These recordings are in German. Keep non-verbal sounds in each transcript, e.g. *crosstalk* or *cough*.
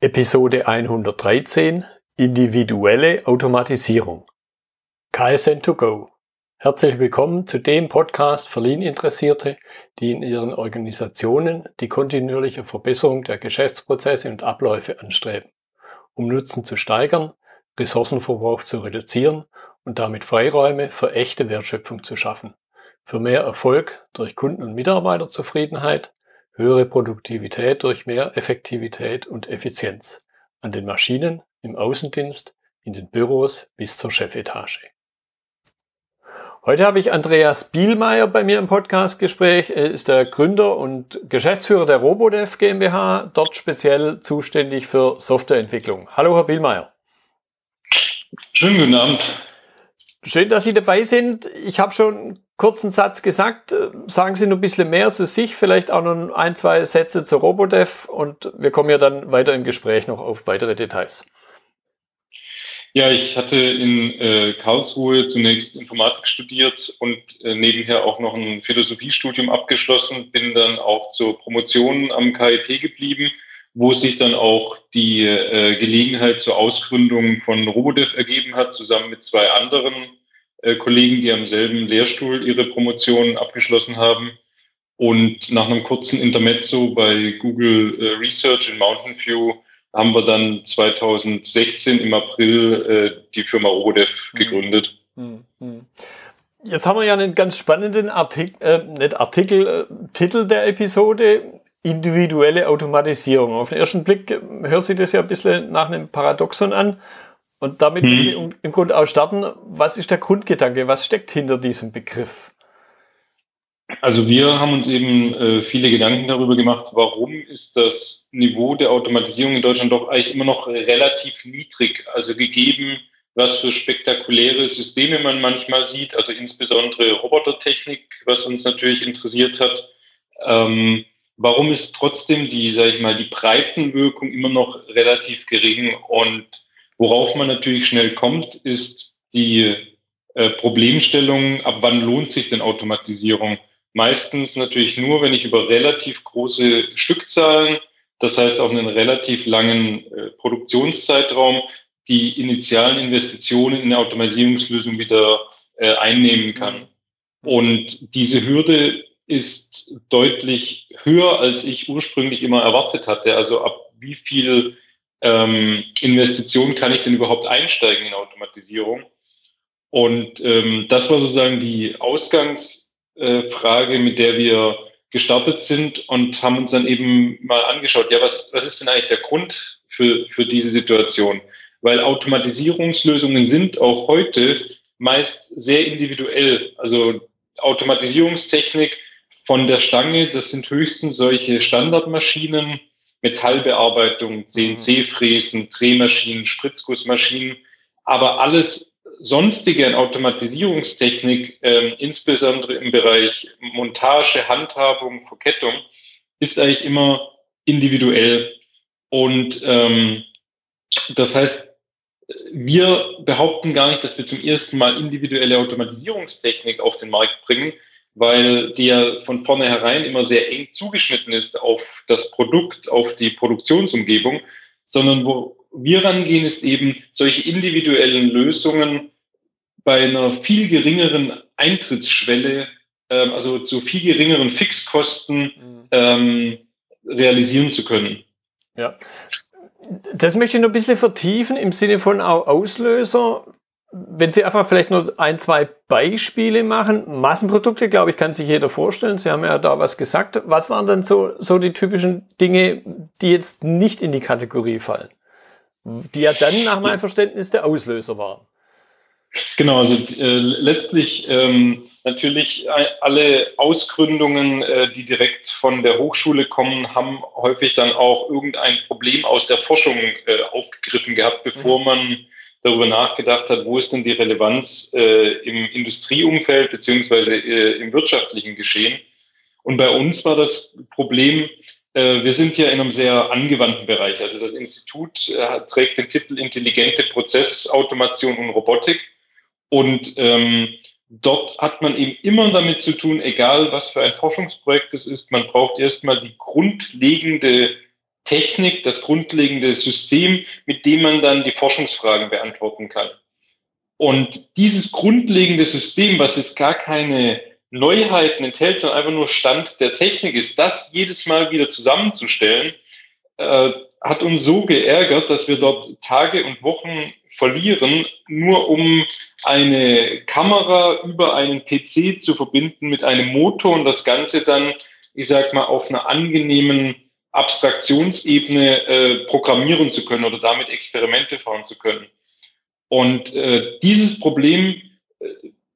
Episode 113 Individuelle Automatisierung. KSN2Go Herzlich willkommen zu dem Podcast für Lean-Interessierte, die in ihren Organisationen die kontinuierliche Verbesserung der Geschäftsprozesse und Abläufe anstreben, um Nutzen zu steigern, Ressourcenverbrauch zu reduzieren und damit Freiräume für echte Wertschöpfung zu schaffen, für mehr Erfolg durch Kunden- und Mitarbeiterzufriedenheit höhere Produktivität durch mehr Effektivität und Effizienz an den Maschinen, im Außendienst, in den Büros bis zur Chefetage. Heute habe ich Andreas Bielmeier bei mir im Podcastgespräch. Er ist der Gründer und Geschäftsführer der Robodev GmbH, dort speziell zuständig für Softwareentwicklung. Hallo, Herr Bielmeier. Schönen guten Abend. Schön, dass Sie dabei sind. Ich habe schon kurzen Satz gesagt. Äh, sagen Sie noch ein bisschen mehr zu sich, vielleicht auch noch ein, zwei Sätze zu Robodev und wir kommen ja dann weiter im Gespräch noch auf weitere Details. Ja, ich hatte in äh, Karlsruhe zunächst Informatik studiert und äh, nebenher auch noch ein Philosophiestudium abgeschlossen, bin dann auch zur Promotion am KIT geblieben, wo sich dann auch die äh, Gelegenheit zur Ausgründung von Robodev ergeben hat, zusammen mit zwei anderen äh, Kollegen, die am selben Lehrstuhl ihre Promotion abgeschlossen haben. Und nach einem kurzen Intermezzo bei Google äh, Research in Mountain View haben wir dann 2016 im April äh, die Firma Rodev mhm. gegründet. Mhm. Jetzt haben wir ja einen ganz spannenden Artikel, äh, nicht Artikel, äh, Titel der Episode, individuelle Automatisierung. Auf den ersten Blick hört sich das ja ein bisschen nach einem Paradoxon an. Und damit hm. will ich im Grunde auch starten. Was ist der Grundgedanke? Was steckt hinter diesem Begriff? Also wir haben uns eben äh, viele Gedanken darüber gemacht, warum ist das Niveau der Automatisierung in Deutschland doch eigentlich immer noch relativ niedrig. Also gegeben, was für spektakuläre Systeme man manchmal sieht, also insbesondere Robotertechnik, was uns natürlich interessiert hat. Ähm, warum ist trotzdem die, sage ich mal, die Breitenwirkung immer noch relativ gering und Worauf man natürlich schnell kommt, ist die äh, Problemstellung, ab wann lohnt sich denn Automatisierung? Meistens natürlich nur, wenn ich über relativ große Stückzahlen, das heißt auf einen relativ langen äh, Produktionszeitraum, die initialen Investitionen in eine Automatisierungslösung wieder äh, einnehmen kann. Und diese Hürde ist deutlich höher, als ich ursprünglich immer erwartet hatte. Also ab wie viel ähm, Investition kann ich denn überhaupt einsteigen in Automatisierung? Und ähm, das war sozusagen die Ausgangsfrage, äh, mit der wir gestartet sind und haben uns dann eben mal angeschaut, ja, was, was ist denn eigentlich der Grund für, für diese Situation? Weil Automatisierungslösungen sind auch heute meist sehr individuell. Also Automatisierungstechnik von der Stange, das sind höchstens solche Standardmaschinen, Metallbearbeitung, CNC-Fräsen, Drehmaschinen, Spritzgussmaschinen, aber alles sonstige in Automatisierungstechnik, äh, insbesondere im Bereich Montage, Handhabung, Verkettung, ist eigentlich immer individuell. Und ähm, das heißt, wir behaupten gar nicht, dass wir zum ersten Mal individuelle Automatisierungstechnik auf den Markt bringen, weil die ja von vornherein immer sehr eng zugeschnitten ist auf das Produkt, auf die Produktionsumgebung, sondern wo wir rangehen, ist eben solche individuellen Lösungen bei einer viel geringeren Eintrittsschwelle, ähm, also zu viel geringeren Fixkosten mhm. ähm, realisieren zu können. Ja. Das möchte ich noch ein bisschen vertiefen im Sinne von Auslöser wenn Sie einfach vielleicht nur ein, zwei Beispiele machen. Massenprodukte, glaube ich, kann sich jeder vorstellen. Sie haben ja da was gesagt. Was waren denn so, so die typischen Dinge, die jetzt nicht in die Kategorie fallen? Die ja dann nach meinem Verständnis der Auslöser waren. Genau, also äh, letztlich ähm, natürlich alle Ausgründungen, äh, die direkt von der Hochschule kommen, haben häufig dann auch irgendein Problem aus der Forschung äh, aufgegriffen gehabt, bevor mhm. man darüber nachgedacht hat, wo ist denn die Relevanz äh, im Industrieumfeld beziehungsweise äh, im wirtschaftlichen Geschehen. Und bei uns war das Problem, äh, wir sind ja in einem sehr angewandten Bereich. Also das Institut äh, trägt den Titel Intelligente Prozessautomation und Robotik. Und ähm, dort hat man eben immer damit zu tun, egal was für ein Forschungsprojekt es ist, man braucht erstmal die grundlegende Technik, das grundlegende System, mit dem man dann die Forschungsfragen beantworten kann. Und dieses grundlegende System, was jetzt gar keine Neuheiten enthält, sondern einfach nur Stand der Technik ist, das jedes Mal wieder zusammenzustellen, äh, hat uns so geärgert, dass wir dort Tage und Wochen verlieren, nur um eine Kamera über einen PC zu verbinden mit einem Motor und das Ganze dann, ich sag mal, auf einer angenehmen Abstraktionsebene äh, programmieren zu können oder damit Experimente fahren zu können. Und äh, dieses Problem, äh,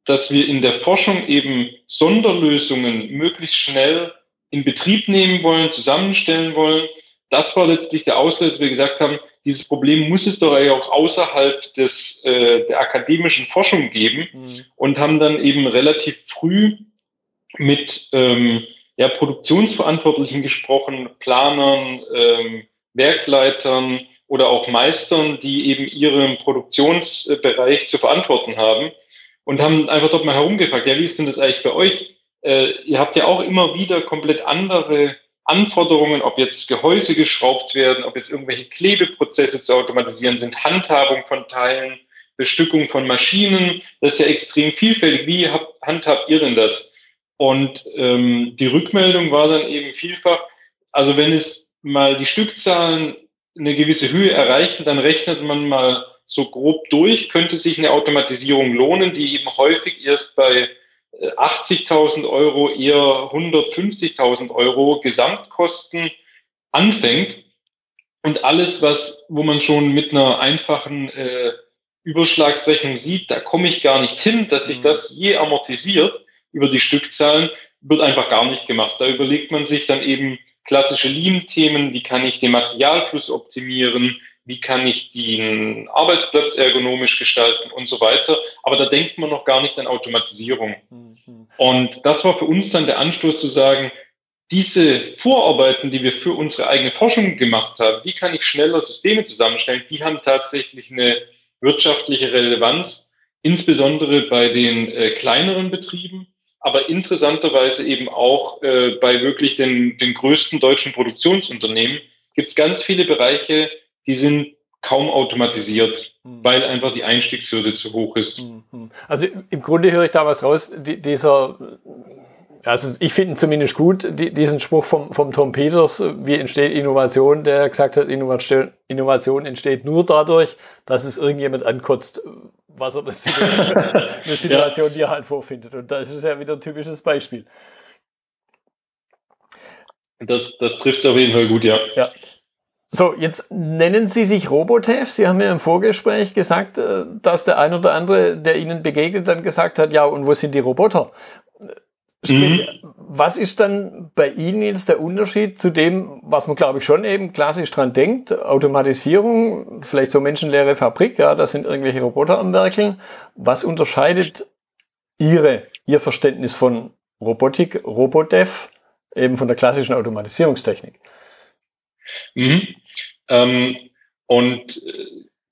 dass wir in der Forschung eben Sonderlösungen möglichst schnell in Betrieb nehmen wollen, zusammenstellen wollen, das war letztlich der Auslöser, dass wir gesagt haben, dieses Problem muss es doch auch außerhalb des, äh, der akademischen Forschung geben mhm. und haben dann eben relativ früh mit ähm, ja, Produktionsverantwortlichen gesprochen, Planern, ähm, Werkleitern oder auch Meistern, die eben ihren Produktionsbereich zu verantworten haben und haben einfach dort mal herumgefragt, ja, wie ist denn das eigentlich bei euch? Äh, ihr habt ja auch immer wieder komplett andere Anforderungen, ob jetzt Gehäuse geschraubt werden, ob jetzt irgendwelche Klebeprozesse zu automatisieren sind, Handhabung von Teilen, Bestückung von Maschinen, das ist ja extrem vielfältig. Wie habt, handhabt ihr denn das? Und ähm, die Rückmeldung war dann eben vielfach, also wenn es mal die Stückzahlen eine gewisse Höhe erreichen, dann rechnet man mal so grob durch, könnte sich eine Automatisierung lohnen, die eben häufig erst bei 80.000 Euro, eher 150.000 Euro Gesamtkosten anfängt. Und alles, was, wo man schon mit einer einfachen äh, Überschlagsrechnung sieht, da komme ich gar nicht hin, dass sich mhm. das je amortisiert über die Stückzahlen, wird einfach gar nicht gemacht. Da überlegt man sich dann eben klassische Lean-Themen, wie kann ich den Materialfluss optimieren, wie kann ich den Arbeitsplatz ergonomisch gestalten und so weiter. Aber da denkt man noch gar nicht an Automatisierung. Mhm. Und das war für uns dann der Anstoß zu sagen, diese Vorarbeiten, die wir für unsere eigene Forschung gemacht haben, wie kann ich schneller Systeme zusammenstellen, die haben tatsächlich eine wirtschaftliche Relevanz, insbesondere bei den äh, kleineren Betrieben, aber interessanterweise eben auch äh, bei wirklich den, den größten deutschen Produktionsunternehmen gibt es ganz viele Bereiche, die sind kaum automatisiert, mhm. weil einfach die Einstiegshürde zu hoch ist. Mhm. Also im Grunde höre ich da was raus, die, dieser, also ich finde zumindest gut, die, diesen Spruch vom, vom Tom Peters, wie entsteht Innovation, der gesagt hat, Innovation, Innovation entsteht nur dadurch, dass es irgendjemand ankotzt, was er das *laughs* eine Situation, ja. die er halt vorfindet. Und das ist ja wieder ein typisches Beispiel. Das, das trifft es auf jeden Fall gut, ja. Ja. So, jetzt nennen Sie sich Robotev. Sie haben mir im Vorgespräch gesagt, äh, dass der ein oder andere, der Ihnen begegnet, dann gesagt hat, ja, und wo sind die Roboter? Sprich, mhm. was ist dann bei Ihnen jetzt der Unterschied zu dem, was man glaube ich schon eben klassisch dran denkt? Automatisierung, vielleicht so menschenleere Fabrik, ja, da sind irgendwelche Roboter am Werkeln. Was unterscheidet Ihre, Ihr Verständnis von Robotik, Robodev, eben von der klassischen Automatisierungstechnik? Mhm. Ähm, und äh,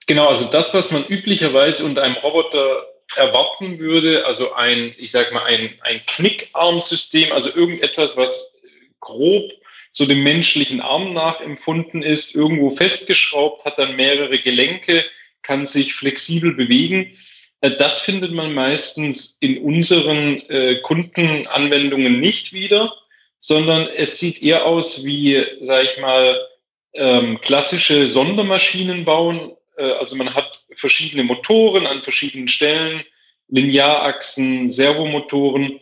genau, also das, was man üblicherweise unter einem Roboter erwarten würde, also ein, ich sag mal, ein, ein Knickarmsystem, also irgendetwas, was grob so dem menschlichen Arm nachempfunden ist, irgendwo festgeschraubt, hat dann mehrere Gelenke, kann sich flexibel bewegen. Äh, das findet man meistens in unseren äh, Kundenanwendungen nicht wieder, sondern es sieht eher aus wie, sag ich mal, ähm, klassische Sondermaschinen bauen. Äh, also man hat verschiedene Motoren an verschiedenen Stellen, Linearachsen, Servomotoren.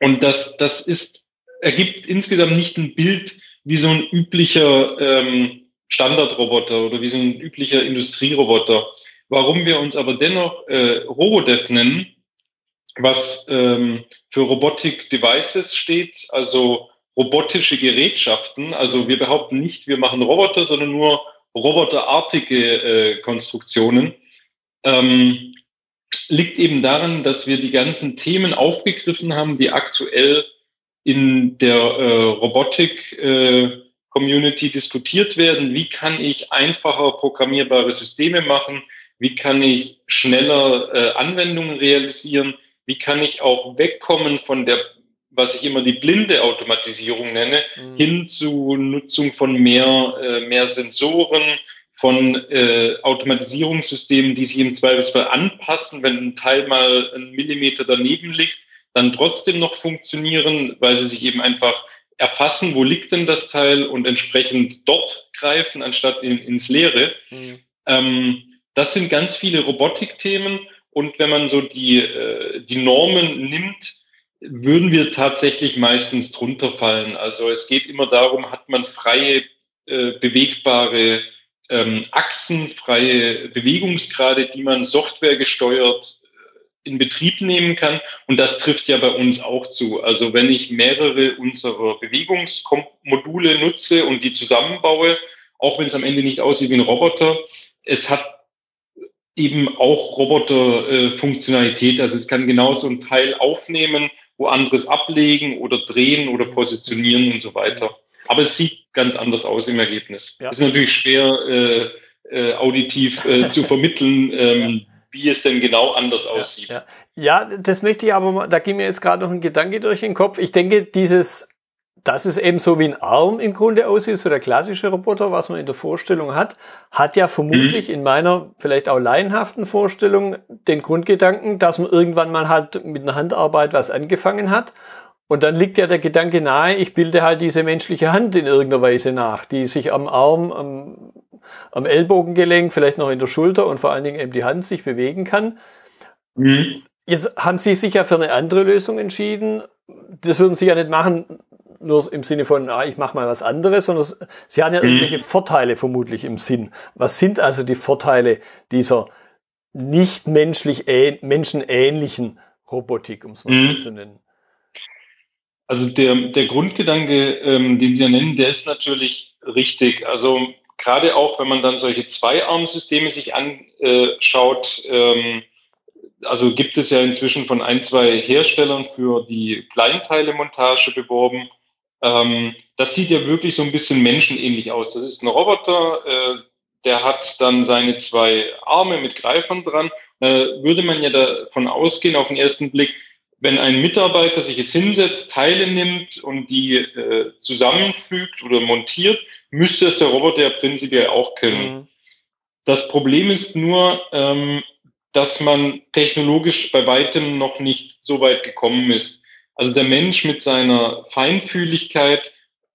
Und das, das ist, ergibt insgesamt nicht ein Bild wie so ein üblicher ähm, Standardroboter oder wie so ein üblicher Industrieroboter. Warum wir uns aber dennoch äh, Robodev nennen, was ähm, für Robotic Devices steht, also robotische Gerätschaften. Also wir behaupten nicht, wir machen Roboter, sondern nur roboterartige äh, Konstruktionen. Ähm, liegt eben daran, dass wir die ganzen Themen aufgegriffen haben, die aktuell in der äh, Robotik-Community äh, diskutiert werden. Wie kann ich einfacher programmierbare Systeme machen? Wie kann ich schneller äh, Anwendungen realisieren? Wie kann ich auch wegkommen von der was ich immer die blinde Automatisierung nenne, mhm. hin zu Nutzung von mehr, äh, mehr Sensoren, von äh, Automatisierungssystemen, die sich im Zweifelsfall anpassen, wenn ein Teil mal einen Millimeter daneben liegt, dann trotzdem noch funktionieren, weil sie sich eben einfach erfassen, wo liegt denn das Teil und entsprechend dort greifen, anstatt in, ins Leere. Mhm. Ähm, das sind ganz viele Robotikthemen. Und wenn man so die, äh, die Normen nimmt, würden wir tatsächlich meistens drunter fallen. Also es geht immer darum, hat man freie, äh, bewegbare ähm, Achsen, freie Bewegungsgrade, die man Software gesteuert äh, in Betrieb nehmen kann. Und das trifft ja bei uns auch zu. Also wenn ich mehrere unserer Bewegungsmodule nutze und die zusammenbaue, auch wenn es am Ende nicht aussieht wie ein Roboter, es hat eben auch Roboter-Funktionalität. Äh, also es kann genauso ein Teil aufnehmen, wo anderes ablegen oder drehen oder positionieren und so weiter. Aber es sieht ganz anders aus im Ergebnis. Ja. ist natürlich schwer äh, äh, auditiv äh, zu *laughs* vermitteln, ähm, ja. wie es denn genau anders aussieht. Ja, ja. das möchte ich aber, da ging mir jetzt gerade noch ein Gedanke durch den Kopf. Ich denke, dieses dass es eben so wie ein Arm im Grunde aussieht, so der klassische Roboter, was man in der Vorstellung hat, hat ja vermutlich mhm. in meiner vielleicht auch laienhaften Vorstellung den Grundgedanken, dass man irgendwann mal halt mit einer Handarbeit was angefangen hat. Und dann liegt ja der Gedanke nahe, ich bilde halt diese menschliche Hand in irgendeiner Weise nach, die sich am Arm, am, am Ellbogengelenk, vielleicht noch in der Schulter und vor allen Dingen eben die Hand sich bewegen kann. Mhm. Jetzt haben Sie sich ja für eine andere Lösung entschieden. Das würden Sie ja nicht machen, nur im Sinne von, ah, ich mache mal was anderes, sondern sie haben ja mhm. irgendwelche Vorteile vermutlich im Sinn. Was sind also die Vorteile dieser nicht menschlich menschenähnlichen Robotik, um es mal mhm. so zu nennen? Also der, der Grundgedanke, ähm, den Sie ja nennen, der ist natürlich richtig. Also gerade auch, wenn man dann solche Zweiarmsysteme sich anschaut, ähm, also gibt es ja inzwischen von ein, zwei Herstellern für die Kleinteilemontage beworben. Ähm, das sieht ja wirklich so ein bisschen menschenähnlich aus. Das ist ein Roboter, äh, der hat dann seine zwei Arme mit Greifern dran. Da würde man ja davon ausgehen, auf den ersten Blick, wenn ein Mitarbeiter sich jetzt hinsetzt, Teile nimmt und die äh, zusammenfügt oder montiert, müsste es der Roboter ja prinzipiell auch können. Mhm. Das Problem ist nur, ähm, dass man technologisch bei weitem noch nicht so weit gekommen ist. Also der Mensch mit seiner Feinfühligkeit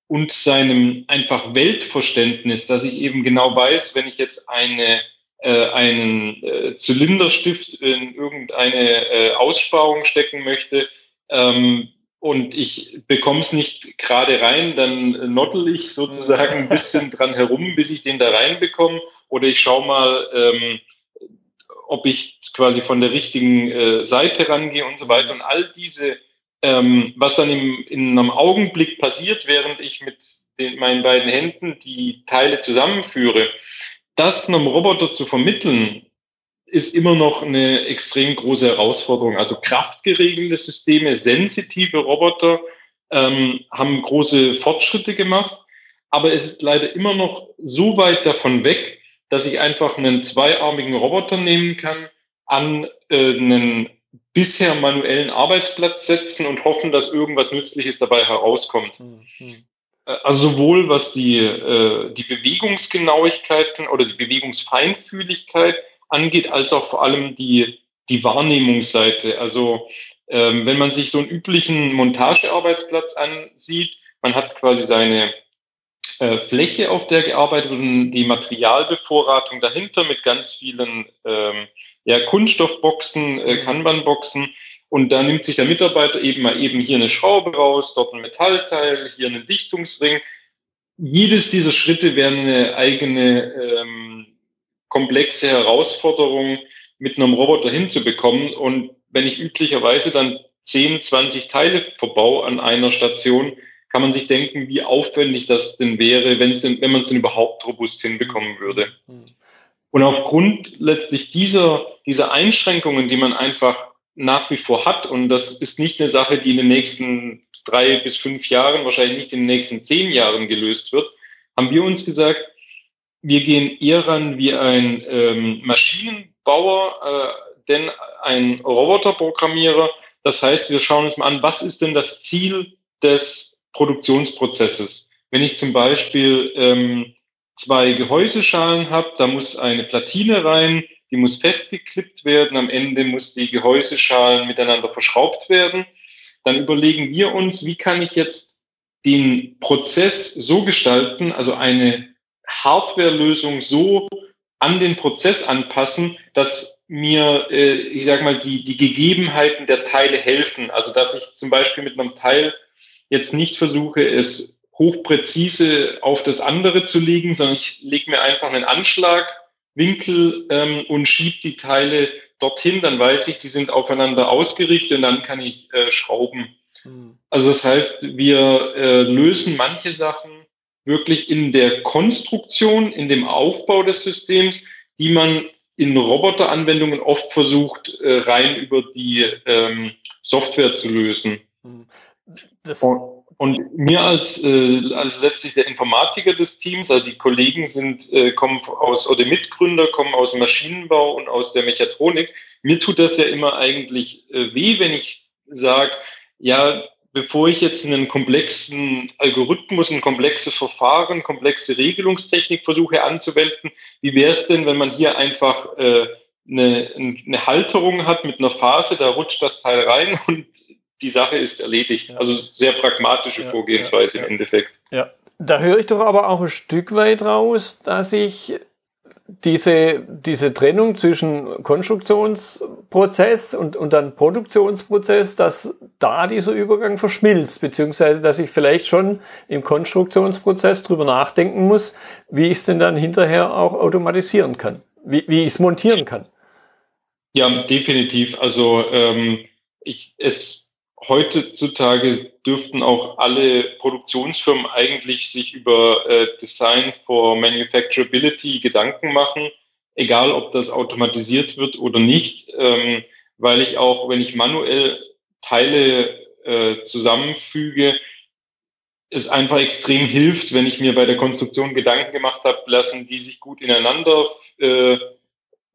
und seinem einfach Weltverständnis, dass ich eben genau weiß, wenn ich jetzt eine, äh, einen äh, Zylinderstift in irgendeine äh, Aussparung stecken möchte ähm, und ich bekomme es nicht gerade rein, dann nottel ich sozusagen ein bisschen *laughs* dran herum, bis ich den da reinbekomme. Oder ich schaue mal, ähm, ob ich quasi von der richtigen äh, Seite rangehe und so weiter. Und all diese ähm, was dann im, in einem Augenblick passiert, während ich mit den, meinen beiden Händen die Teile zusammenführe, das einem Roboter zu vermitteln, ist immer noch eine extrem große Herausforderung. Also kraftgeregelte Systeme, sensitive Roboter ähm, haben große Fortschritte gemacht, aber es ist leider immer noch so weit davon weg, dass ich einfach einen zweiarmigen Roboter nehmen kann, an äh, einen bisher manuellen Arbeitsplatz setzen und hoffen, dass irgendwas Nützliches dabei herauskommt. Mhm. Also sowohl was die, äh, die Bewegungsgenauigkeiten oder die Bewegungsfeinfühligkeit angeht, als auch vor allem die, die Wahrnehmungsseite. Also ähm, wenn man sich so einen üblichen Montagearbeitsplatz ansieht, man hat quasi seine äh, Fläche, auf der gearbeitet wird und die Materialbevorratung dahinter mit ganz vielen ähm, ja, Kunststoffboxen, äh, Kanban-Boxen. Und da nimmt sich der Mitarbeiter eben mal eben hier eine Schraube raus, dort ein Metallteil, hier einen Dichtungsring. Jedes dieser Schritte wäre eine eigene ähm, komplexe Herausforderung, mit einem Roboter hinzubekommen. Und wenn ich üblicherweise dann 10, 20 Teile verbau an einer Station, kann man sich denken, wie aufwendig das denn wäre, wenn es denn, wenn man es denn überhaupt robust hinbekommen würde. Und aufgrund letztlich dieser, dieser Einschränkungen, die man einfach nach wie vor hat, und das ist nicht eine Sache, die in den nächsten drei bis fünf Jahren, wahrscheinlich nicht in den nächsten zehn Jahren gelöst wird, haben wir uns gesagt, wir gehen eher ran wie ein ähm, Maschinenbauer, äh, denn ein Roboterprogrammierer, Das heißt, wir schauen uns mal an, was ist denn das Ziel des Produktionsprozesses? Wenn ich zum Beispiel ähm, zwei Gehäuseschalen habe, da muss eine Platine rein, die muss festgeklippt werden, am Ende muss die Gehäuseschalen miteinander verschraubt werden. Dann überlegen wir uns, wie kann ich jetzt den Prozess so gestalten, also eine Hardware-Lösung so an den Prozess anpassen, dass mir, äh, ich sage mal, die, die Gegebenheiten der Teile helfen. Also dass ich zum Beispiel mit einem Teil jetzt nicht versuche, es hochpräzise auf das andere zu legen, sondern ich lege mir einfach einen Anschlagwinkel ähm, und schiebe die Teile dorthin, dann weiß ich, die sind aufeinander ausgerichtet und dann kann ich äh, schrauben. Hm. Also das heißt, wir äh, lösen manche Sachen wirklich in der Konstruktion, in dem Aufbau des Systems, die man in Roboteranwendungen oft versucht, äh, rein über die ähm, Software zu lösen. Hm. Das und, und mir als, äh, als letztlich der Informatiker des Teams, also die Kollegen sind, äh, kommen aus, oder Mitgründer kommen aus Maschinenbau und aus der Mechatronik. Mir tut das ja immer eigentlich äh, weh, wenn ich sage, ja, bevor ich jetzt einen komplexen Algorithmus, ein komplexes Verfahren, komplexe Regelungstechnik versuche anzuwenden, wie wäre es denn, wenn man hier einfach äh, eine, eine Halterung hat mit einer Phase, da rutscht das Teil rein und die Sache ist erledigt. Ja. Also sehr pragmatische ja, Vorgehensweise ja, im Endeffekt. Ja, da höre ich doch aber auch ein Stück weit raus, dass ich diese, diese Trennung zwischen Konstruktionsprozess und, und dann Produktionsprozess, dass da dieser Übergang verschmilzt, beziehungsweise dass ich vielleicht schon im Konstruktionsprozess drüber nachdenken muss, wie ich es denn dann hinterher auch automatisieren kann, wie, wie ich es montieren kann. Ja, definitiv. Also ähm, ich, es heutzutage dürften auch alle Produktionsfirmen eigentlich sich über äh, Design for Manufacturability Gedanken machen, egal ob das automatisiert wird oder nicht, ähm, weil ich auch, wenn ich manuell Teile äh, zusammenfüge, es einfach extrem hilft, wenn ich mir bei der Konstruktion Gedanken gemacht habe, lassen die sich gut ineinander äh,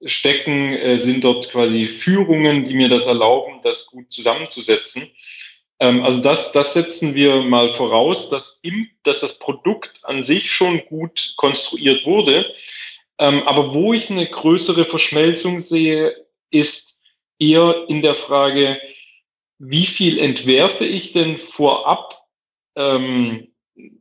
stecken, äh, sind dort quasi Führungen, die mir das erlauben, das gut zusammenzusetzen. Ähm, also das, das setzen wir mal voraus, dass, im, dass das Produkt an sich schon gut konstruiert wurde. Ähm, aber wo ich eine größere Verschmelzung sehe, ist eher in der Frage, wie viel entwerfe ich denn vorab ähm,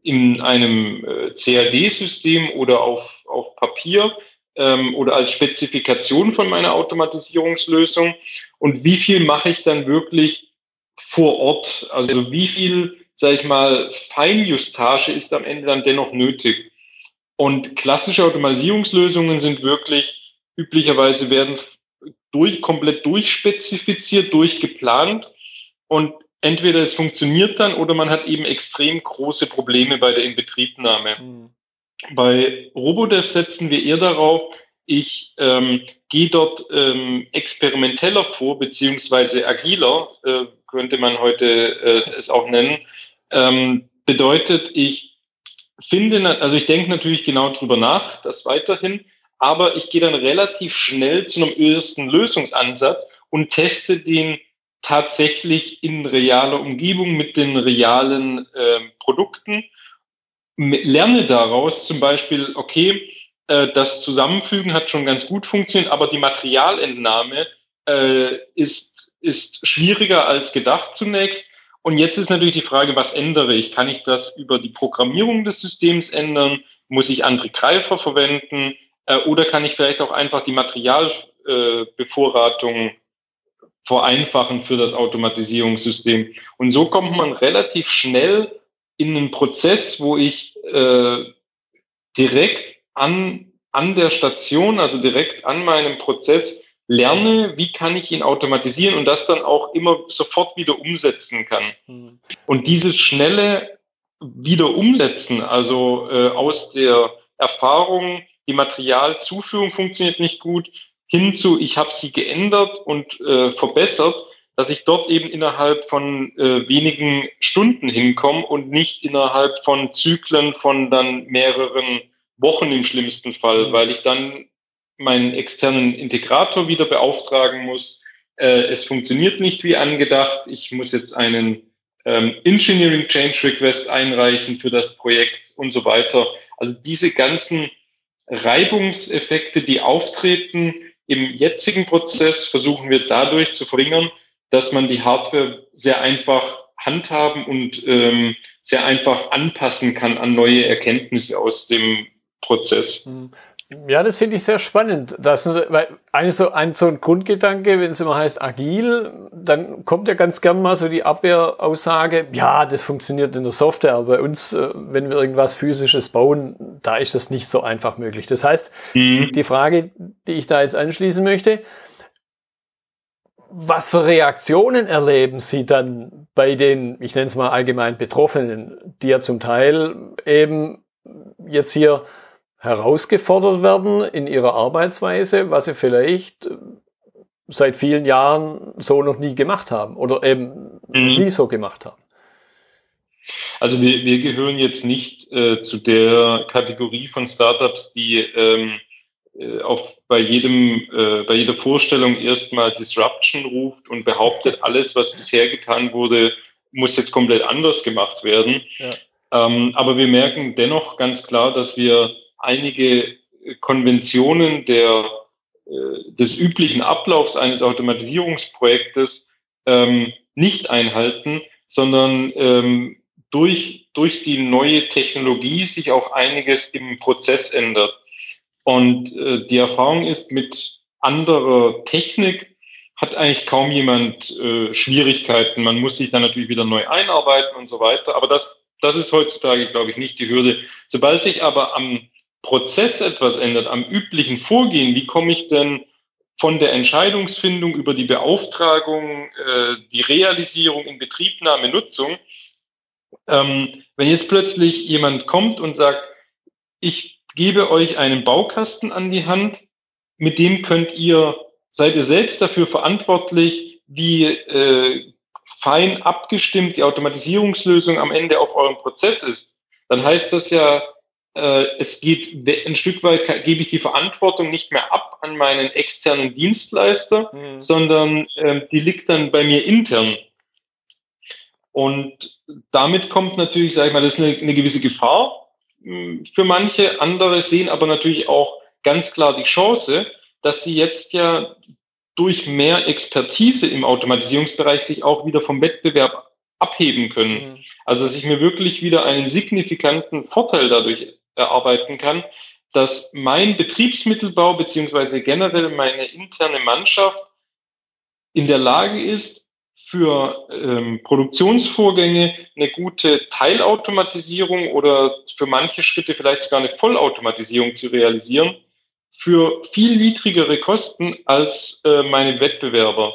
in einem äh, CAD-System oder auf, auf Papier ähm, oder als Spezifikation von meiner Automatisierungslösung und wie viel mache ich dann wirklich vor Ort? Also wie viel, sage ich mal, Feinjustage ist am Ende dann dennoch nötig? Und klassische Automatisierungslösungen sind wirklich, üblicherweise werden durch, komplett durchspezifiziert, durchgeplant und entweder es funktioniert dann oder man hat eben extrem große Probleme bei der Inbetriebnahme. Mhm. Bei Robodev setzen wir eher darauf, ich ähm, gehe dort ähm, experimenteller vor, beziehungsweise agiler, äh, könnte man heute äh, es auch nennen. Ähm, bedeutet, ich finde, also ich denke natürlich genau drüber nach, das weiterhin, aber ich gehe dann relativ schnell zu einem ersten Lösungsansatz und teste den tatsächlich in realer Umgebung mit den realen äh, Produkten lerne daraus zum Beispiel, okay, äh, das Zusammenfügen hat schon ganz gut funktioniert, aber die Materialentnahme äh, ist, ist schwieriger als gedacht zunächst. Und jetzt ist natürlich die Frage, was ändere ich? Kann ich das über die Programmierung des Systems ändern? Muss ich andere Greifer verwenden? Äh, oder kann ich vielleicht auch einfach die Materialbevorratung äh, vereinfachen für das Automatisierungssystem? Und so kommt man relativ schnell in einen Prozess, wo ich äh, direkt an, an der Station, also direkt an meinem Prozess lerne, wie kann ich ihn automatisieren und das dann auch immer sofort wieder umsetzen kann. Mhm. Und dieses schnelle wieder umsetzen, also äh, aus der Erfahrung, die Materialzuführung funktioniert nicht gut, hinzu, ich habe sie geändert und äh, verbessert, dass ich dort eben innerhalb von äh, wenigen Stunden hinkomme und nicht innerhalb von Zyklen von dann mehreren Wochen im schlimmsten Fall, mhm. weil ich dann meinen externen Integrator wieder beauftragen muss, äh, es funktioniert nicht wie angedacht, ich muss jetzt einen ähm, Engineering Change Request einreichen für das Projekt und so weiter. Also diese ganzen Reibungseffekte, die auftreten im jetzigen Prozess, versuchen wir dadurch zu verringern, dass man die Hardware sehr einfach handhaben und ähm, sehr einfach anpassen kann an neue Erkenntnisse aus dem Prozess. Hm. Ja, das finde ich sehr spannend. Das, weil ein so, ein so ein Grundgedanke, wenn es immer heißt agil, dann kommt ja ganz gern mal so die Abwehraussage, ja, das funktioniert in der Software, aber bei uns, äh, wenn wir irgendwas physisches bauen, da ist das nicht so einfach möglich. Das heißt, mhm. die Frage, die ich da jetzt anschließen möchte, was für Reaktionen erleben Sie dann bei den, ich nenne es mal allgemein Betroffenen, die ja zum Teil eben jetzt hier herausgefordert werden in ihrer Arbeitsweise, was sie vielleicht seit vielen Jahren so noch nie gemacht haben oder eben mhm. nie so gemacht haben. Also wir, wir gehören jetzt nicht äh, zu der Kategorie von Startups, die ähm, äh, auf, bei, jedem, äh, bei jeder Vorstellung erstmal Disruption ruft und behauptet, *laughs* alles, was bisher getan wurde, muss jetzt komplett anders gemacht werden. Ja. Ähm, aber wir merken dennoch ganz klar, dass wir einige Konventionen der, äh, des üblichen Ablaufs eines Automatisierungsprojektes ähm, nicht einhalten, sondern ähm, durch, durch die neue Technologie sich auch einiges im Prozess ändert. Und äh, die Erfahrung ist, mit anderer Technik hat eigentlich kaum jemand äh, Schwierigkeiten. Man muss sich dann natürlich wieder neu einarbeiten und so weiter. Aber das, das ist heutzutage, glaube ich, nicht die Hürde. Sobald sich aber am Prozess etwas ändert, am üblichen Vorgehen, wie komme ich denn von der Entscheidungsfindung über die Beauftragung, äh, die Realisierung in Betriebnahme, Nutzung, ähm, wenn jetzt plötzlich jemand kommt und sagt, ich gebe euch einen Baukasten an die Hand, mit dem könnt ihr, seid ihr selbst dafür verantwortlich, wie äh, fein abgestimmt die Automatisierungslösung am Ende auf eurem Prozess ist, dann heißt das ja, äh, es geht ein Stück weit, gebe ich die Verantwortung nicht mehr ab an meinen externen Dienstleister, mhm. sondern äh, die liegt dann bei mir intern. Und damit kommt natürlich, sage ich mal, das ist eine, eine gewisse Gefahr für manche. Andere sehen aber natürlich auch ganz klar die Chance, dass sie jetzt ja durch mehr Expertise im Automatisierungsbereich sich auch wieder vom Wettbewerb abheben können. Mhm. Also dass ich mir wirklich wieder einen signifikanten Vorteil dadurch erarbeiten kann, dass mein Betriebsmittelbau beziehungsweise generell meine interne Mannschaft in der Lage ist, für ähm, Produktionsvorgänge eine gute Teilautomatisierung oder für manche Schritte vielleicht sogar eine Vollautomatisierung zu realisieren, für viel niedrigere Kosten als äh, meine Wettbewerber.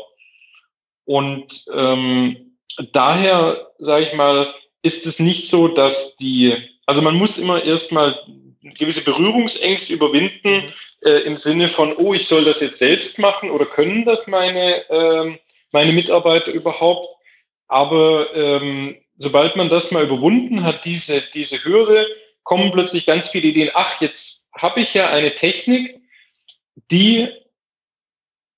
Und ähm, daher, sage ich mal, ist es nicht so, dass die also man muss immer erstmal gewisse Berührungsängste überwinden mhm. äh, im Sinne von, oh, ich soll das jetzt selbst machen oder können das meine, ähm, meine Mitarbeiter überhaupt? Aber ähm, sobald man das mal überwunden hat, diese, diese Hürde, kommen plötzlich ganz viele Ideen, ach, jetzt habe ich ja eine Technik, die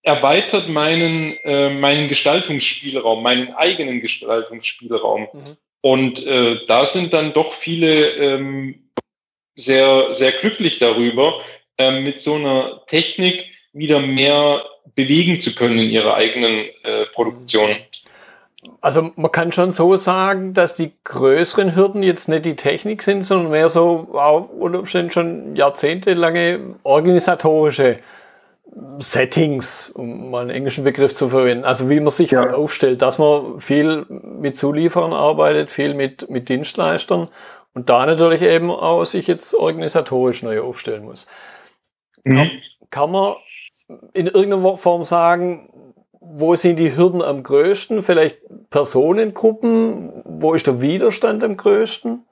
erweitert meinen, äh, meinen Gestaltungsspielraum, meinen eigenen Gestaltungsspielraum. Mhm. Und äh, da sind dann doch viele ähm, sehr, sehr glücklich darüber, äh, mit so einer Technik wieder mehr bewegen zu können in ihrer eigenen äh, Produktion. Also man kann schon so sagen, dass die größeren Hürden jetzt nicht die Technik sind, sondern mehr so auch unter Umständen schon jahrzehntelange organisatorische Settings, um mal einen englischen Begriff zu verwenden. Also wie man sich ja. halt aufstellt, dass man viel mit Zulieferern arbeitet, viel mit, mit Dienstleistern und da natürlich eben auch sich jetzt organisatorisch neu aufstellen muss. Mhm. Kann, kann man in irgendeiner Form sagen, wo sind die Hürden am größten? Vielleicht Personengruppen? Wo ist der Widerstand am größten?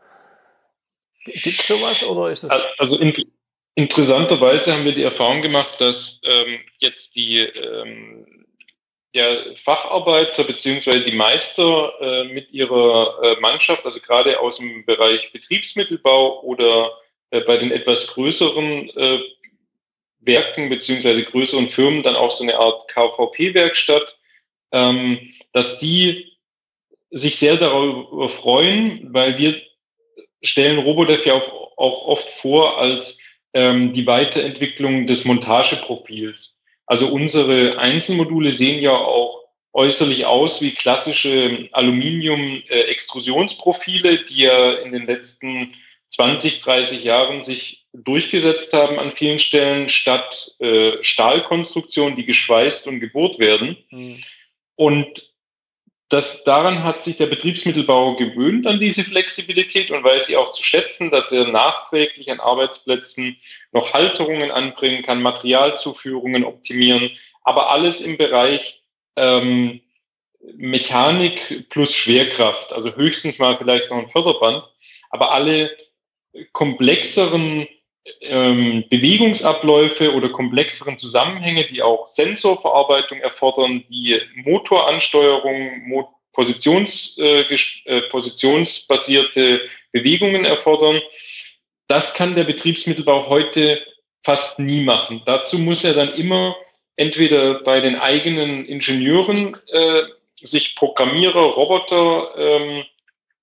Gibt es sowas oder ist es? Also in, Interessanterweise haben wir die Erfahrung gemacht, dass ähm, jetzt die ähm, ja, Facharbeiter beziehungsweise die Meister äh, mit ihrer äh, Mannschaft, also gerade aus dem Bereich Betriebsmittelbau oder äh, bei den etwas größeren äh, Werken beziehungsweise größeren Firmen dann auch so eine Art KVP-Werkstatt ähm, dass die sich sehr darüber freuen, weil wir stellen Robodev ja auch, auch oft vor als ähm, die Weiterentwicklung des Montageprofils. Also unsere Einzelmodule sehen ja auch äußerlich aus wie klassische Aluminium-Extrusionsprofile, die ja in den letzten 20, 30 Jahren sich durchgesetzt haben an vielen Stellen, statt äh, Stahlkonstruktionen, die geschweißt und gebohrt werden. Mhm. Und das, daran hat sich der Betriebsmittelbauer gewöhnt an diese Flexibilität und weiß sie auch zu schätzen, dass er nachträglich an Arbeitsplätzen noch Halterungen anbringen kann, Materialzuführungen optimieren, aber alles im Bereich ähm, Mechanik plus Schwerkraft, also höchstens mal vielleicht noch ein Förderband, aber alle komplexeren ähm, Bewegungsabläufe oder komplexeren Zusammenhänge, die auch Sensorverarbeitung erfordern, die Motoransteuerung, Mo Positions, äh, äh, positionsbasierte Bewegungen erfordern. Das kann der Betriebsmittelbau heute fast nie machen. Dazu muss er dann immer entweder bei den eigenen Ingenieuren äh, sich Programmierer, Roboter, ähm,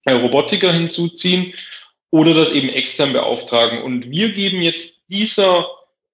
äh, Robotiker hinzuziehen oder das eben extern beauftragen. Und wir geben jetzt dieser,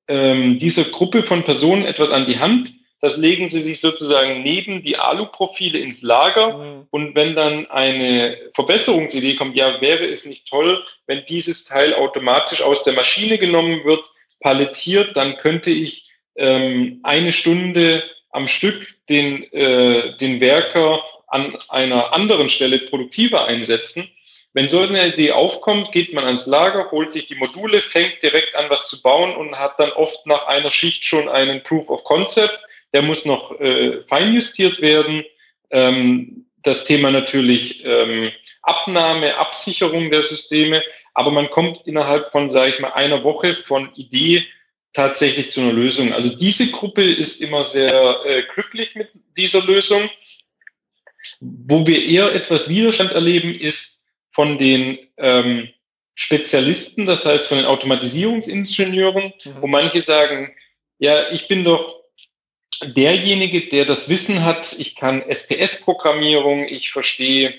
ähm, dieser Gruppe von Personen etwas an die Hand. Das legen sie sich sozusagen neben die Aluprofile ins Lager. Mhm. Und wenn dann eine Verbesserungsidee kommt, ja, wäre es nicht toll, wenn dieses Teil automatisch aus der Maschine genommen wird, palettiert, dann könnte ich ähm, eine Stunde am Stück den, äh, den Werker an einer anderen Stelle produktiver einsetzen. Wenn so eine Idee aufkommt, geht man ans Lager, holt sich die Module, fängt direkt an, was zu bauen und hat dann oft nach einer Schicht schon einen Proof of Concept. Der muss noch äh, feinjustiert werden. Ähm, das Thema natürlich ähm, Abnahme, Absicherung der Systeme, aber man kommt innerhalb von, sage ich mal, einer Woche von Idee tatsächlich zu einer Lösung. Also diese Gruppe ist immer sehr äh, glücklich mit dieser Lösung. Wo wir eher etwas Widerstand erleben, ist von den ähm, Spezialisten, das heißt von den Automatisierungsingenieuren, mhm. wo manche sagen, ja, ich bin doch derjenige, der das Wissen hat, ich kann SPS-Programmierung, ich verstehe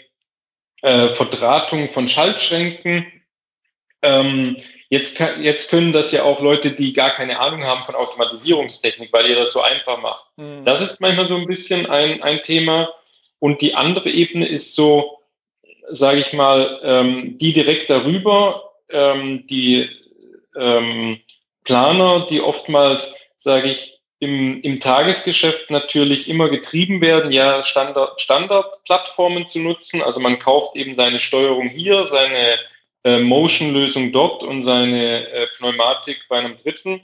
äh, Verdrahtung von Schaltschränken. Ähm, jetzt, kann, jetzt können das ja auch Leute, die gar keine Ahnung haben von Automatisierungstechnik, weil ihr das so einfach macht. Mhm. Das ist manchmal so ein bisschen ein, ein Thema. Und die andere Ebene ist so, sage ich mal, ähm, die direkt darüber, ähm, die ähm, Planer, die oftmals, sage ich, im, im Tagesgeschäft natürlich immer getrieben werden, ja, Standard, Standardplattformen zu nutzen. Also man kauft eben seine Steuerung hier, seine äh, Motion-Lösung dort und seine äh, Pneumatik bei einem dritten,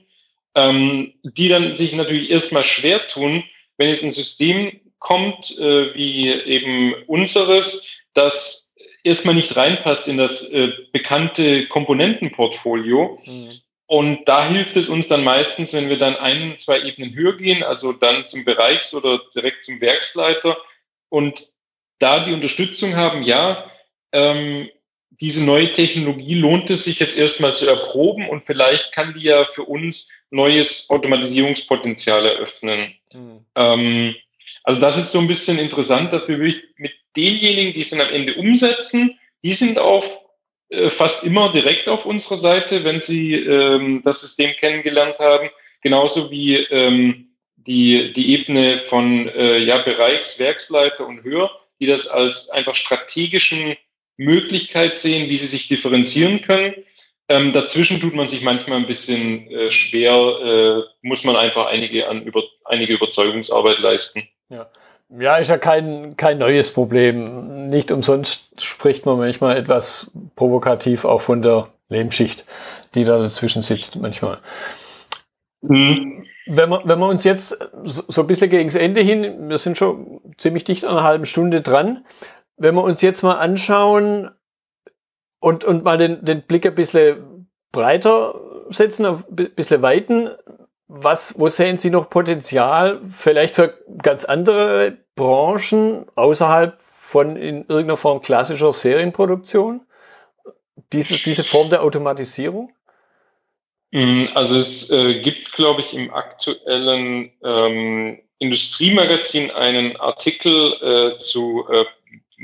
ähm, die dann sich natürlich erstmal schwer tun, wenn es ein System kommt, äh, wie eben unseres, das erstmal nicht reinpasst in das äh, bekannte Komponentenportfolio. Mhm. Und da hilft es uns dann meistens, wenn wir dann ein, zwei Ebenen höher gehen, also dann zum Bereichs- oder direkt zum Werksleiter und da die Unterstützung haben, ja, ähm, diese neue Technologie lohnt es sich jetzt erstmal zu erproben und vielleicht kann die ja für uns neues Automatisierungspotenzial eröffnen. Mhm. Ähm, also das ist so ein bisschen interessant, dass wir wirklich mit denjenigen, die es dann am Ende umsetzen, die sind auf äh, fast immer direkt auf unserer Seite, wenn sie ähm, das System kennengelernt haben, genauso wie ähm, die, die Ebene von äh, ja, Bereichswerksleiter und höher, die das als einfach strategischen Möglichkeit sehen, wie sie sich differenzieren können. Ähm, dazwischen tut man sich manchmal ein bisschen äh, schwer, äh, muss man einfach einige, an, über, einige Überzeugungsarbeit leisten. Ja. Ja, ist ja kein, kein neues Problem. Nicht umsonst spricht man manchmal etwas provokativ auch von der Lehmschicht, die da dazwischen sitzt manchmal. Mhm. Wenn, wir, wenn wir uns jetzt so ein bisschen gegen das Ende hin, wir sind schon ziemlich dicht an einer halben Stunde dran, wenn wir uns jetzt mal anschauen und, und mal den, den Blick ein bisschen breiter setzen, ein bisschen weiten, was, wo sehen Sie noch Potenzial vielleicht für ganz andere Branchen außerhalb von in irgendeiner Form klassischer Serienproduktion? Diese, diese Form der Automatisierung? Mm, also es äh, gibt, glaube ich, im aktuellen, ähm, Industriemagazin einen Artikel äh, zu äh,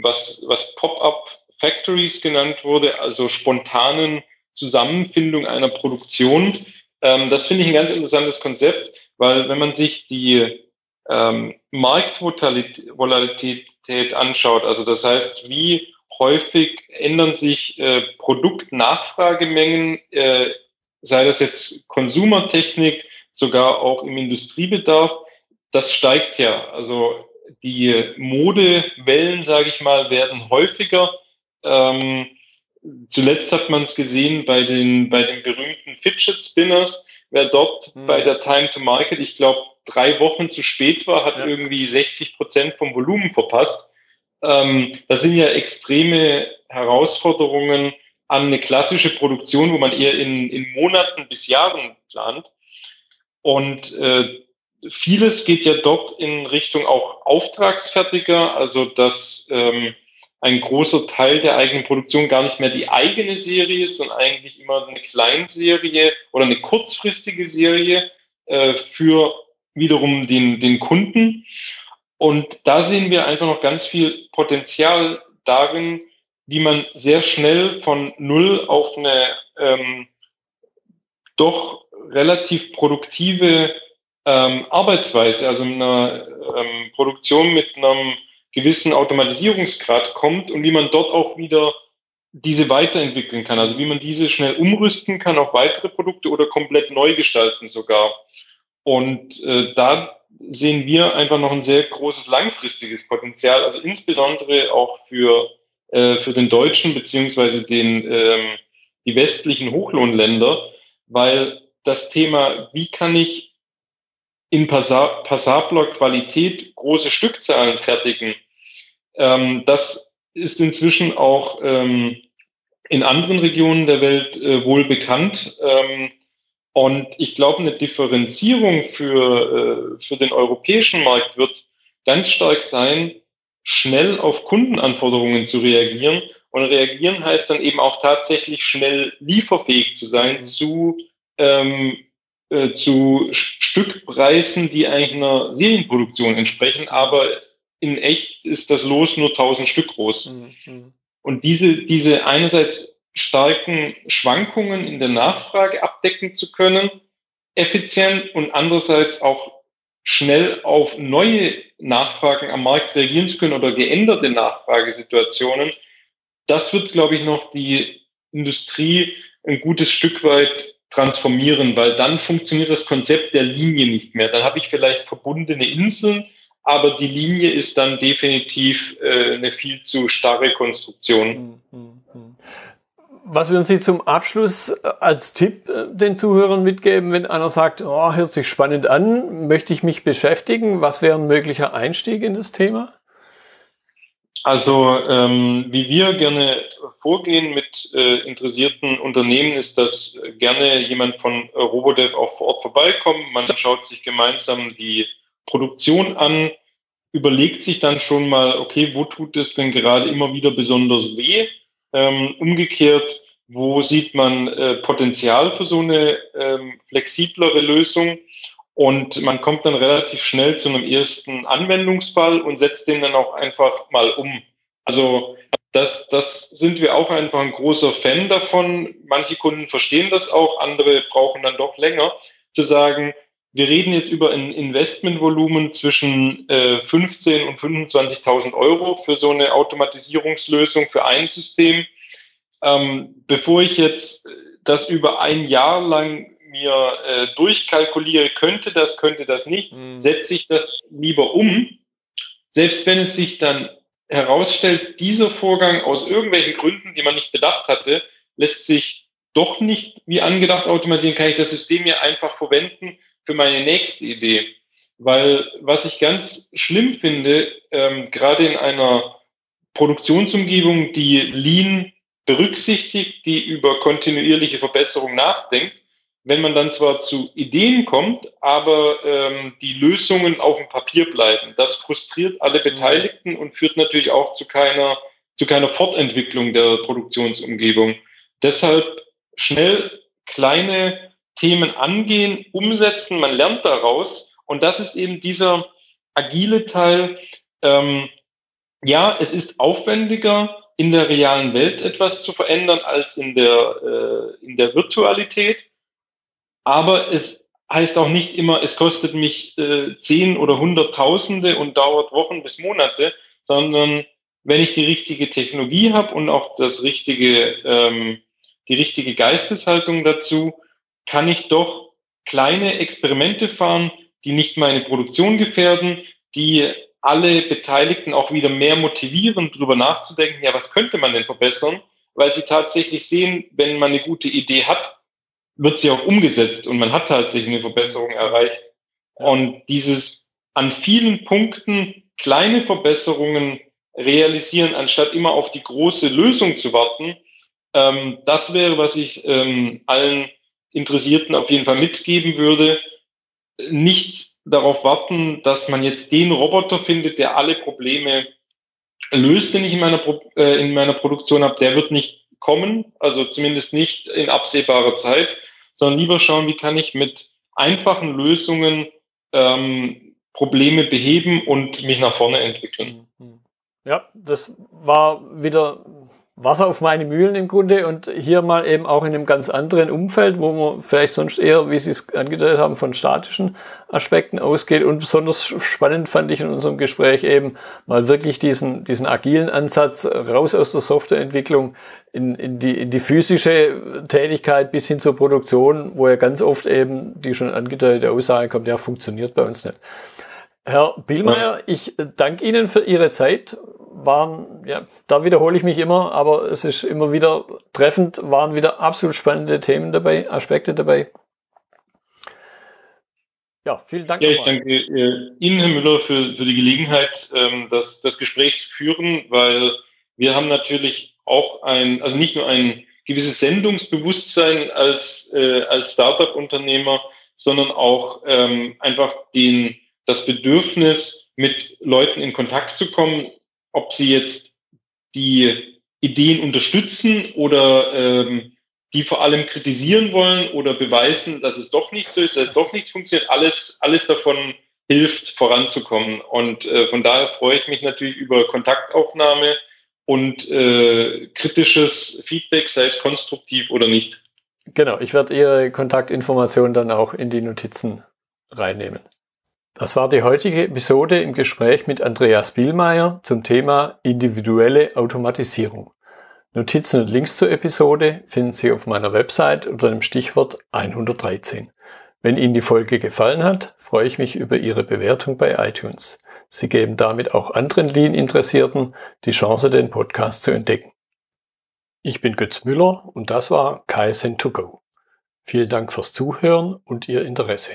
was, was Pop-up Factories genannt wurde, also spontanen Zusammenfindung einer Produktion. Ähm, das finde ich ein ganz interessantes Konzept, weil wenn man sich die ähm, Marktvolatilität anschaut, also das heißt, wie häufig ändern sich äh, Produktnachfragemengen, äh, sei das jetzt Konsumertechnik, sogar auch im Industriebedarf, das steigt ja. Also die Modewellen, sage ich mal, werden häufiger. Ähm, zuletzt hat man es gesehen bei den, bei den berühmten Fidget Spinners. Wer dort mhm. bei der Time to Market, ich glaube, drei Wochen zu spät war, hat ja. irgendwie 60 Prozent vom Volumen verpasst. Ähm, das sind ja extreme Herausforderungen an eine klassische Produktion, wo man eher in, in Monaten bis Jahren plant. Und äh, vieles geht ja dort in Richtung auch Auftragsfertiger, also dass ähm, ein großer Teil der eigenen Produktion gar nicht mehr die eigene Serie ist, sondern eigentlich immer eine Kleinserie oder eine kurzfristige Serie äh, für wiederum den, den Kunden. Und da sehen wir einfach noch ganz viel Potenzial darin, wie man sehr schnell von null auf eine ähm, doch relativ produktive ähm, Arbeitsweise, also einer ähm, Produktion mit einem gewissen Automatisierungsgrad kommt und wie man dort auch wieder diese weiterentwickeln kann, also wie man diese schnell umrüsten kann auf weitere Produkte oder komplett neu gestalten sogar. Und äh, da sehen wir einfach noch ein sehr großes langfristiges Potenzial, also insbesondere auch für, äh, für den deutschen beziehungsweise den, ähm, die westlichen Hochlohnländer, weil das Thema, wie kann ich in passabler Qualität große Stückzahlen fertigen, ähm, das ist inzwischen auch ähm, in anderen Regionen der Welt äh, wohl bekannt. Ähm, und ich glaube, eine Differenzierung für, äh, für den europäischen Markt wird ganz stark sein, schnell auf Kundenanforderungen zu reagieren. Und reagieren heißt dann eben auch tatsächlich schnell lieferfähig zu sein zu, ähm, äh, zu Stückpreisen, die eigentlich einer Serienproduktion entsprechen. Aber in echt ist das Los nur 1000 Stück groß. Mhm. Und diese, diese einerseits starken Schwankungen in der Nachfrage abdecken zu können, effizient und andererseits auch schnell auf neue Nachfragen am Markt reagieren zu können oder geänderte Nachfragesituationen, das wird, glaube ich, noch die Industrie ein gutes Stück weit transformieren, weil dann funktioniert das Konzept der Linie nicht mehr. Dann habe ich vielleicht verbundene Inseln, aber die Linie ist dann definitiv äh, eine viel zu starre Konstruktion. Mhm. mhm, mhm. Was würden Sie zum Abschluss äh, als Tipp äh, den Zuhörern mitgeben, wenn einer sagt, oh, hört sich spannend an, möchte ich mich beschäftigen? Was wäre ein möglicher Einstieg in das Thema? Also ähm, wie wir gerne vorgehen mit äh, interessierten Unternehmen, ist, dass gerne jemand von Robodev auch vor Ort vorbeikommt. Man schaut sich gemeinsam die Produktion an, überlegt sich dann schon mal, okay, wo tut es denn gerade immer wieder besonders weh? Ähm, umgekehrt, wo sieht man äh, Potenzial für so eine ähm, flexiblere Lösung? Und man kommt dann relativ schnell zu einem ersten Anwendungsfall und setzt den dann auch einfach mal um. Also das, das sind wir auch einfach ein großer Fan davon. Manche Kunden verstehen das auch, andere brauchen dann doch länger zu sagen, wir reden jetzt über ein Investmentvolumen zwischen äh, 15 und 25.000 Euro für so eine Automatisierungslösung für ein System. Ähm, bevor ich jetzt das über ein Jahr lang mir äh, durchkalkuliere, könnte das, könnte das nicht, mhm. setze ich das lieber um. Selbst wenn es sich dann herausstellt, dieser Vorgang aus irgendwelchen Gründen, die man nicht bedacht hatte, lässt sich doch nicht wie angedacht automatisieren, kann ich das System ja einfach verwenden für meine nächste Idee. Weil was ich ganz schlimm finde, ähm, gerade in einer Produktionsumgebung, die Lean berücksichtigt, die über kontinuierliche Verbesserung nachdenkt, wenn man dann zwar zu Ideen kommt, aber ähm, die Lösungen auf dem Papier bleiben. Das frustriert alle Beteiligten und führt natürlich auch zu keiner, zu keiner Fortentwicklung der Produktionsumgebung. Deshalb schnell kleine Themen angehen, umsetzen, man lernt daraus. Und das ist eben dieser, agile Teil. Ähm, ja, es ist aufwendiger, in der realen Welt etwas zu verändern als in der, äh, in der Virtualität. Aber es heißt auch nicht immer, es kostet mich äh, zehn oder hunderttausende und dauert Wochen bis Monate, sondern wenn ich die richtige Technologie habe und auch das richtige, ähm, die richtige Geisteshaltung dazu, kann ich doch kleine Experimente fahren, die nicht meine Produktion gefährden, die alle Beteiligten auch wieder mehr motivieren, darüber nachzudenken, ja, was könnte man denn verbessern? Weil sie tatsächlich sehen, wenn man eine gute Idee hat, wird sie auch umgesetzt und man hat tatsächlich eine Verbesserung erreicht. Und dieses an vielen Punkten kleine Verbesserungen realisieren, anstatt immer auf die große Lösung zu warten, ähm, das wäre, was ich ähm, allen Interessierten auf jeden Fall mitgeben würde. Nicht darauf warten, dass man jetzt den Roboter findet, der alle Probleme löst, den ich in meiner, Pro äh, in meiner Produktion habe. Der wird nicht kommen, also zumindest nicht in absehbarer Zeit, sondern lieber schauen, wie kann ich mit einfachen Lösungen ähm, Probleme beheben und mich nach vorne entwickeln. Ja, das war wieder Wasser auf meine Mühlen im Grunde und hier mal eben auch in einem ganz anderen Umfeld, wo man vielleicht sonst eher, wie Sie es angedeutet haben, von statischen Aspekten ausgeht. Und besonders spannend fand ich in unserem Gespräch eben mal wirklich diesen, diesen agilen Ansatz raus aus der Softwareentwicklung in, in, die, in die physische Tätigkeit bis hin zur Produktion, wo ja ganz oft eben die schon angedeutete Aussage kommt, ja, funktioniert bei uns nicht. Herr Bielmeier, ich danke Ihnen für Ihre Zeit waren, ja, da wiederhole ich mich immer, aber es ist immer wieder treffend, waren wieder absolut spannende Themen dabei, Aspekte dabei. Ja, vielen Dank. Ja, ich danke äh, Ihnen, Herr Müller, für, für die Gelegenheit, ähm, das, das Gespräch zu führen, weil wir haben natürlich auch ein, also nicht nur ein gewisses Sendungsbewusstsein als, äh, als Startup-Unternehmer, sondern auch ähm, einfach den, das Bedürfnis, mit Leuten in Kontakt zu kommen, ob sie jetzt die Ideen unterstützen oder ähm, die vor allem kritisieren wollen oder beweisen, dass es doch nicht so ist, dass es doch nicht funktioniert. Alles, alles davon hilft voranzukommen. Und äh, von daher freue ich mich natürlich über Kontaktaufnahme und äh, kritisches Feedback, sei es konstruktiv oder nicht. Genau, ich werde Ihre Kontaktinformationen dann auch in die Notizen reinnehmen. Das war die heutige Episode im Gespräch mit Andreas Bielmeier zum Thema individuelle Automatisierung. Notizen und Links zur Episode finden Sie auf meiner Website unter dem Stichwort 113. Wenn Ihnen die Folge gefallen hat, freue ich mich über Ihre Bewertung bei iTunes. Sie geben damit auch anderen Lean-Interessierten die Chance, den Podcast zu entdecken. Ich bin Götz Müller und das war KSN2Go. Vielen Dank fürs Zuhören und Ihr Interesse.